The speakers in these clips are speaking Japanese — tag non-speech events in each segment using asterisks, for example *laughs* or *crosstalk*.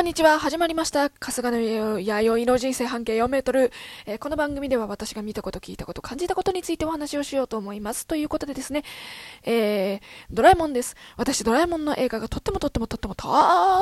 こんにちは。始まりました。春日の弥生の人生半径4メートル、えー、この番組では私が見たこと、聞いたこと、感じたことについてお話をしようと思います。ということでですね、えー、ドラえもんです。私、ドラえもんの映画がとってもとってもとってもと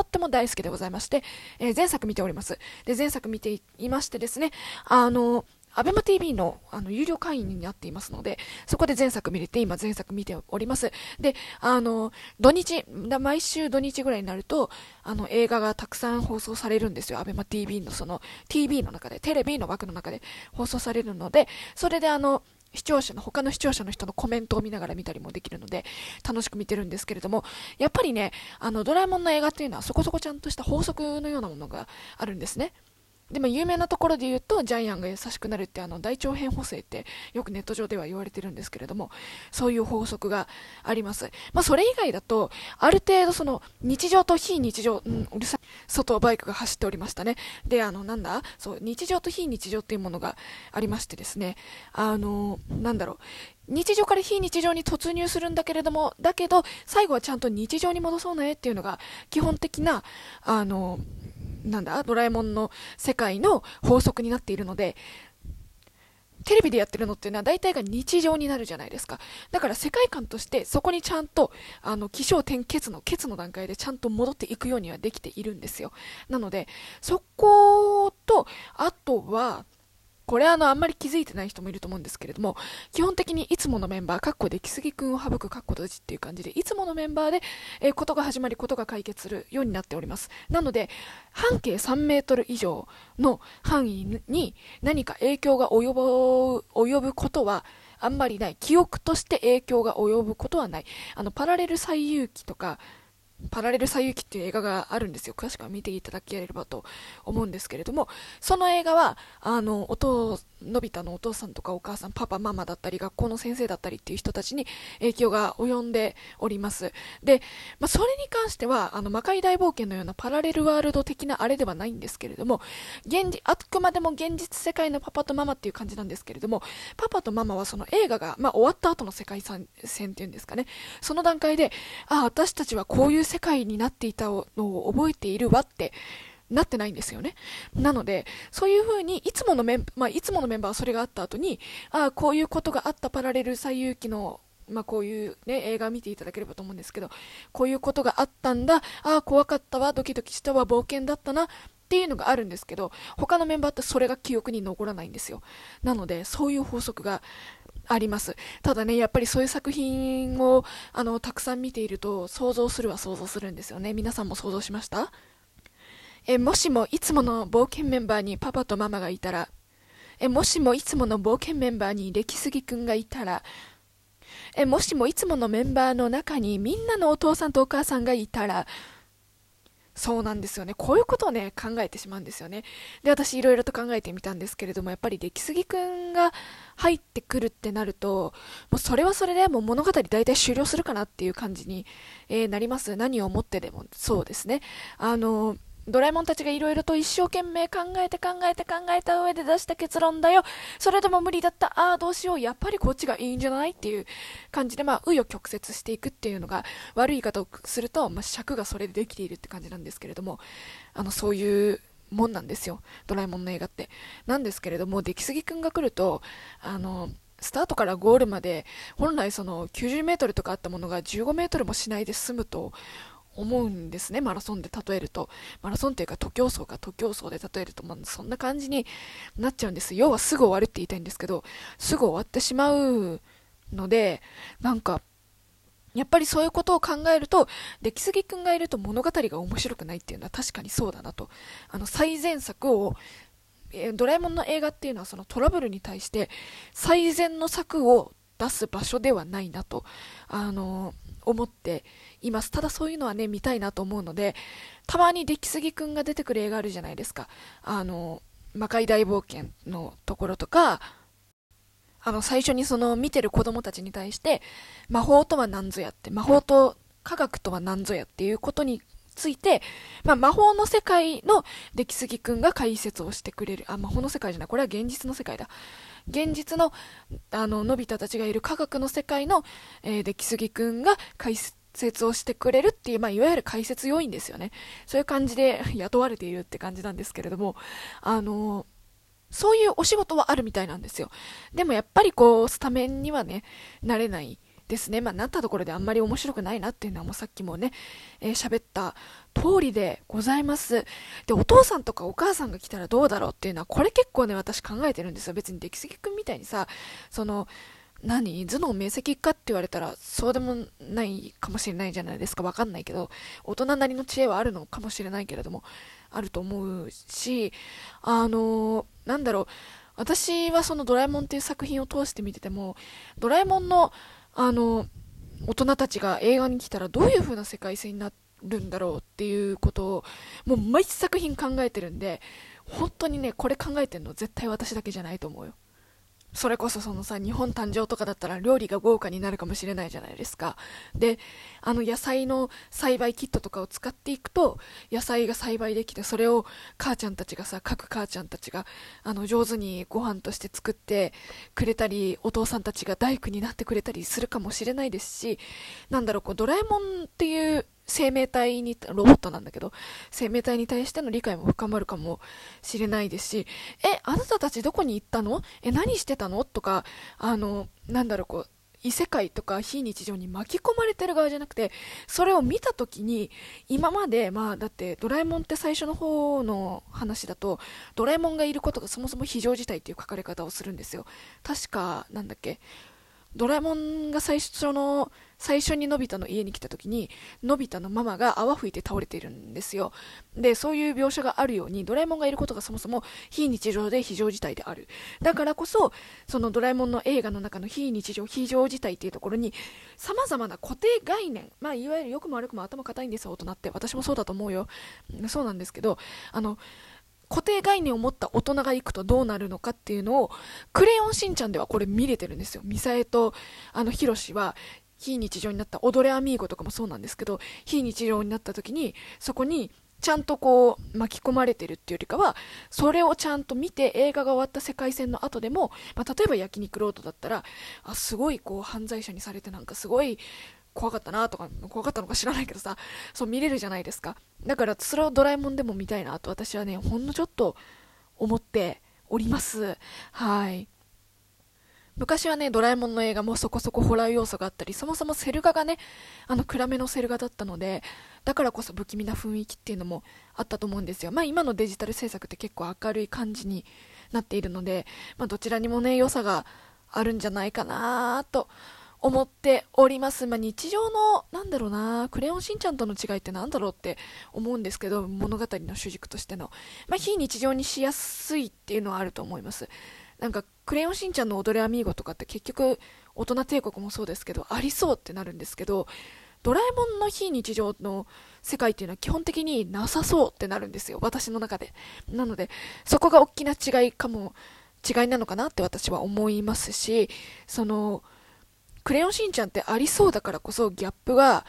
っても大好きでございまして、えー、前作見ております。で、前作見ていましてですね、あの、ーベマ t v のあの有料会員になっていますので、そこで前作見れて、今前作見ております。で、あの、土日、毎週土日ぐらいになると、あの、映画がたくさん放送されるんですよ。アベマ t v のその、TV の中で、テレビの枠の中で放送されるので、それであの、視聴者の、他の視聴者の人のコメントを見ながら見たりもできるので、楽しく見てるんですけれども、やっぱりね、あの、ドラえもんの映画っていうのはそこそこちゃんとした法則のようなものがあるんですね。でも有名なところで言うとジャイアンが優しくなるってあの大腸変補正ってよくネット上では言われてるんですけれどもそういう法則があります、まあ、それ以外だとある程度その日常と非日常、うん、うるさい外をバイクが走っておりましたね。であのなんだそう日常と非日常っていうものがありましてですね。あのなんだろう。日常から非日常に突入するんだけれども、だけど、最後はちゃんと日常に戻そうねっていうのが、基本的な、あの、なんだ、ドラえもんの世界の法則になっているので、テレビでやってるのっていうのは大体が日常になるじゃないですか。だから世界観としてそこにちゃんと、あの、気象点結の、結の段階でちゃんと戻っていくようにはできているんですよ。なので、そこと、あとは、これあの、あんまり気づいてない人もいると思うんですけれども、基本的にいつものメンバー、かっこできすぎくんを省くかっこ閉じっていう感じで、いつものメンバーで、えー、ことが始まり、ことが解決するようになっております。なので、半径3メートル以上の範囲に何か影響が及ぶ、及ぶことは、あんまりない。記憶として影響が及ぶことはない。あの、パラレル最有機とか、パラレル最有機っていう映画があるんですよ。詳しくは見ていただければと思うんですけれども、その映画は、あの、お父のび太のお父さんとかお母さん、パパ、ママだったり、学校の先生だったりっていう人たちに影響が及んでおります。で、まあ、それに関しては、あの、魔界大冒険のようなパラレルワールド的なあれではないんですけれども、現実、あくまでも現実世界のパパとママっていう感じなんですけれども、パパとママはその映画が、まあ、終わった後の世界線っていうんですかね、その段階で、あ、私たちはこういう世界になっていたのを覚えているわって、なってないんですよね。なので、そういう風に、いつものメン、まあ、いつものメンバーはそれがあった後に、ああ、こういうことがあったパラレル最有機の、まあ、こういうね、映画見ていただければと思うんですけど、こういうことがあったんだ、ああ、怖かったわ、ドキドキしたわ、冒険だったな、っていうのがあるんですけど、他のメンバーってそれが記憶に残らないんですよ。なので、そういう法則があります。ただね、やっぱりそういう作品を、あの、たくさん見ていると、想像するは想像するんですよね。皆さんも想像しました？えもしもいつもの冒険メンバーにパパとママがいたら、えもしもいつもの冒険メンバーに歴杉くんがいたら、えもしもいつものメンバーの中にみんなのお父さんとお母さんがいたら、そうなんですよね。こういうことをね、考えてしまうんですよね。で、私いろいろと考えてみたんですけれども、やっぱり出来すぎくんが入ってくるってなると、もうそれはそれでもう物語大体終了するかなっていう感じに、えー、なります。何を思ってでもそうですね。あのードラえもんたちがいろいろと一生懸命考えて考えて考えた上で出した結論だよ。それでも無理だった。ああ、どうしよう。やっぱりこっちがいいんじゃないっていう感じで、まあ、紆余曲折していくっていうのが、悪い言い方をすると、まあ、尺がそれでできているって感じなんですけれども、あの、そういうもんなんですよ。ドラえもんの映画って。なんですけれども、出来すぎくんが来ると、あの、スタートからゴールまで、本来その90メートルとかあったものが15メートルもしないで済むと思うんですね、マラソンで例えると。マラソンっていうか、徒競走か徒競走で例えると、まあ、そんな感じになっちゃうんです。要はすぐ終わるって言いたいんですけど、すぐ終わってしまうので、なんか、やっぱりそういうことを考えると、出来すぎくんがいると物語が面白くないっていうのは確かにそうだなと。あの、最善作を、ドラえもんの映画っていうのはそのトラブルに対して最善の策を出す場所ではないなと、あの思っています。ただそういうのはね、見たいなと思うので、たまに出来すぎくんが出てくる映画あるじゃないですか。あの、魔界大冒険のところとか、あの、最初にその見てる子供たちに対して、魔法とは何ぞやって、魔法と科学とは何ぞやっていうことについて、まあ、魔法の世界の出来すぎくんが解説をしてくれる。あ、魔法の世界じゃない。これは現実の世界だ。現実の、あの、のび太たちがいる科学の世界の、えー、出来すぎくんが解説をしてくれるっていう、まあ、いわゆる解説要員ですよね。そういう感じで *laughs* 雇われているって感じなんですけれども、あの、そういうお仕事はあるみたいなんですよ。でもやっぱりこう、スタメンにはね、なれないですね。まあ、なったところであんまり面白くないなっていうのはもうさっきもね、えー、った通りでございます。で、お父さんとかお母さんが来たらどうだろうっていうのは、これ結構ね、私考えてるんですよ。別に出来すぎくんみたいにさ、その、何？頭脳明晰かって言われたらそうでもないかもしれないじゃないですかわかんないけど大人なりの知恵はあるのかもしれないけれどもあると思うしあのなんだろう私はそのドラえもんっていう作品を通して見ててもドラえもんのあの大人たちが映画に来たらどういう風な世界線になるんだろうっていうことをもう毎作品考えてるんで本当にねこれ考えてるの絶対私だけじゃないと思うよ。それこそそのさ、日本誕生とかだったら料理が豪華になるかもしれないじゃないですか。で、あの野菜の栽培キットとかを使っていくと、野菜が栽培できて、それを母ちゃんたちがさ、各母ちゃんたちが、あの、上手にご飯として作ってくれたり、お父さんたちが大工になってくれたりするかもしれないですし、なんだろう、こう、ドラえもんっていう生命体に、ロボットなんだけど、生命体に対しての理解も深まるかもしれないですし、え、あなたたちどこに行ったの？え、何してたの？とか、あの、なんだろう、こう、異世界とか非日常に巻き込まれてる側じゃなくて、それを見た時に、今まで、まあ、だってドラえもんって最初の方の話だと、ドラえもんがいることがそもそも非常事態っていう書かれ方をするんですよ。確か、なんだっけ、ドラえもんが最初の、最初にのび太の家に来た時に、のび太のママが泡吹いて倒れているんですよ。で、そういう描写があるように、ドラえもんがいることがそもそも非日常で非常事態である。だからこそ、そのドラえもんの映画の中の非日常、非常事態っていうところに、様々な固定概念、まあ、いわゆる良くも悪くも頭固いんですよ、大人って。私もそうだと思うよ。そうなんですけど、あの、固定概念を持った大人が行くとどうなるのかっていうのを、クレヨンしんちゃんではこれ見れてるんですよ。ミサエと、あの、ヒロシは、非日常になった踊れアミーゴとかもそうなんですけど、非日常になった時に、そこに、ちゃんとこう巻き込まれてるっていうよりかはそれをちゃんと見て映画が終わった世界線の後でも、まあ、例えば焼肉ロードだったらあすごいこう犯罪者にされてなんかすごい怖かったなとか怖かったのか知らないけどさそう見れるじゃないですか。だからそれをドラえもんでも見たいなと私はねほんのちょっと思っております。はい。昔はね、ドラえもんの映画もそこそこホラー要素があったり、そもそもセル画がね、あの暗めのセル画だったので、だからこそ不気味な雰囲気っていうのもあったと思うんですよ。まあ今のデジタル制作って結構明るい感じになっているので、まあどちらにもね、良さがあるんじゃないかなと思っております。まあ、日常の、なんだろうな、クレヨンしんちゃんとの違いってなんだろうって思うんですけど、物語の主軸としての。まあ、非日常にしやすいっていうのはあると思います。なんか、クレヨンしんちゃんの踊れアミーゴとかって結局、大人帝国もそうですけど、ありそうってなるんですけど、ドラえもんの非日常の世界っていうのは基本的になさそうってなるんですよ。私の中で。なので、そこが大きな違いかも、違いなのかなって私は思いますし、その、クレヨンしんちゃんってありそうだからこそギャップが、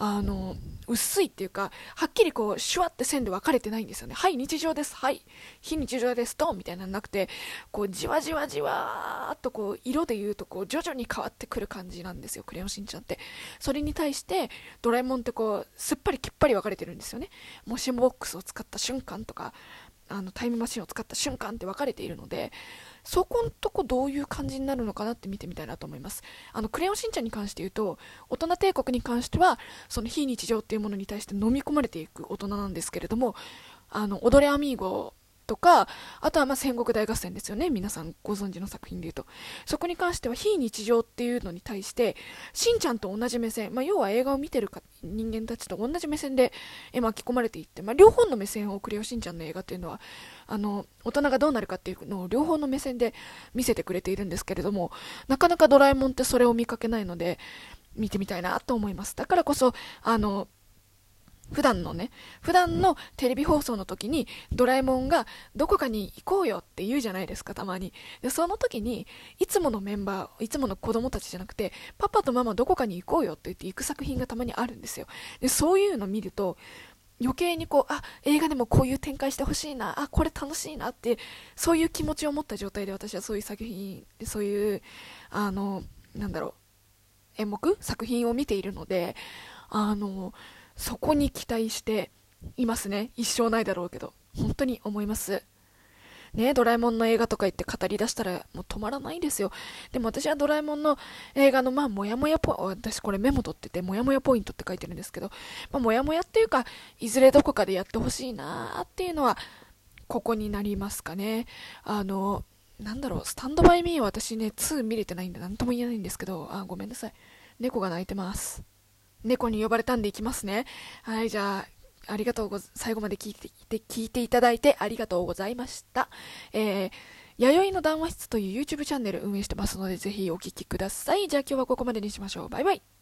あの、薄いっていうか、はっきりこう、シュワって線で分かれてないんですよね。はい、日常です。はい、非日常です。と、みたいなのなくて、こう、じわじわじわーっとこう、色で言うとこう、徐々に変わってくる感じなんですよ、クレヨンしんちゃんって。それに対して、ドラえもんってこう、すっぱりきっぱり分かれてるんですよね。もしもボックスを使った瞬間とか、あのタイムマシンを使った瞬間って分かれているのでそこんとこどういう感じになるのかなって見てみたいなと思います。あのクレヨンしんちゃんに関して言うと大人帝国に関してはその非日常っていうものに対して飲み込まれていく大人なんですけれどもあの踊れアミーゴとか、あとはま戦国大合戦ですよね。皆さんご存知の作品で言うと。そこに関しては非日常っていうのに対して、しんちゃんと同じ目線、まあ、要は映画を見てるか人間たちと同じ目線で巻き込まれていって、まあ、両方の目線をクレヨしんちゃんの映画っていうのは、あの、大人がどうなるかっていうのを両方の目線で見せてくれているんですけれども、なかなかドラえもんってそれを見かけないので、見てみたいなと思います。だからこそ、あの、普段のね、普段のテレビ放送の時にドラえもんがどこかに行こうよって言うじゃないですか、たまに。で、その時に、いつものメンバー、いつもの子供たちじゃなくて、パパとママどこかに行こうよって言って行く作品がたまにあるんですよ。で、そういうの見ると、余計にこう、あ、映画でもこういう展開してほしいな、あ、これ楽しいなって、そういう気持ちを持った状態で私はそういう作品、そういう、あの、なんだろう、演目作品を見ているので、あの、そこに期待していますね。一生ないだろうけど。本当に思います。ね、ドラえもんの映画とか言って語り出したらもう止まらないですよ。でも私はドラえもんの映画のまあもやもやポ私これメモ取っててもやもやポイントって書いてるんですけど、まあ、もやもやっていうか、いずれどこかでやってほしいなっていうのは、ここになりますかね。あの、なんだろう、スタンドバイミーは私ね、2見れてないんで何とも言えないんですけど、あ、ごめんなさい。猫が泣いてます。猫に呼ばれたんで行きますね。はい、じゃあ、ありがとうご、最後まで聞いて、聞いていただいてありがとうございました。えー、弥生の談話室という YouTube チャンネル運営してますので、ぜひお聴きください。じゃあ今日はここまでにしましょう。バイバイ。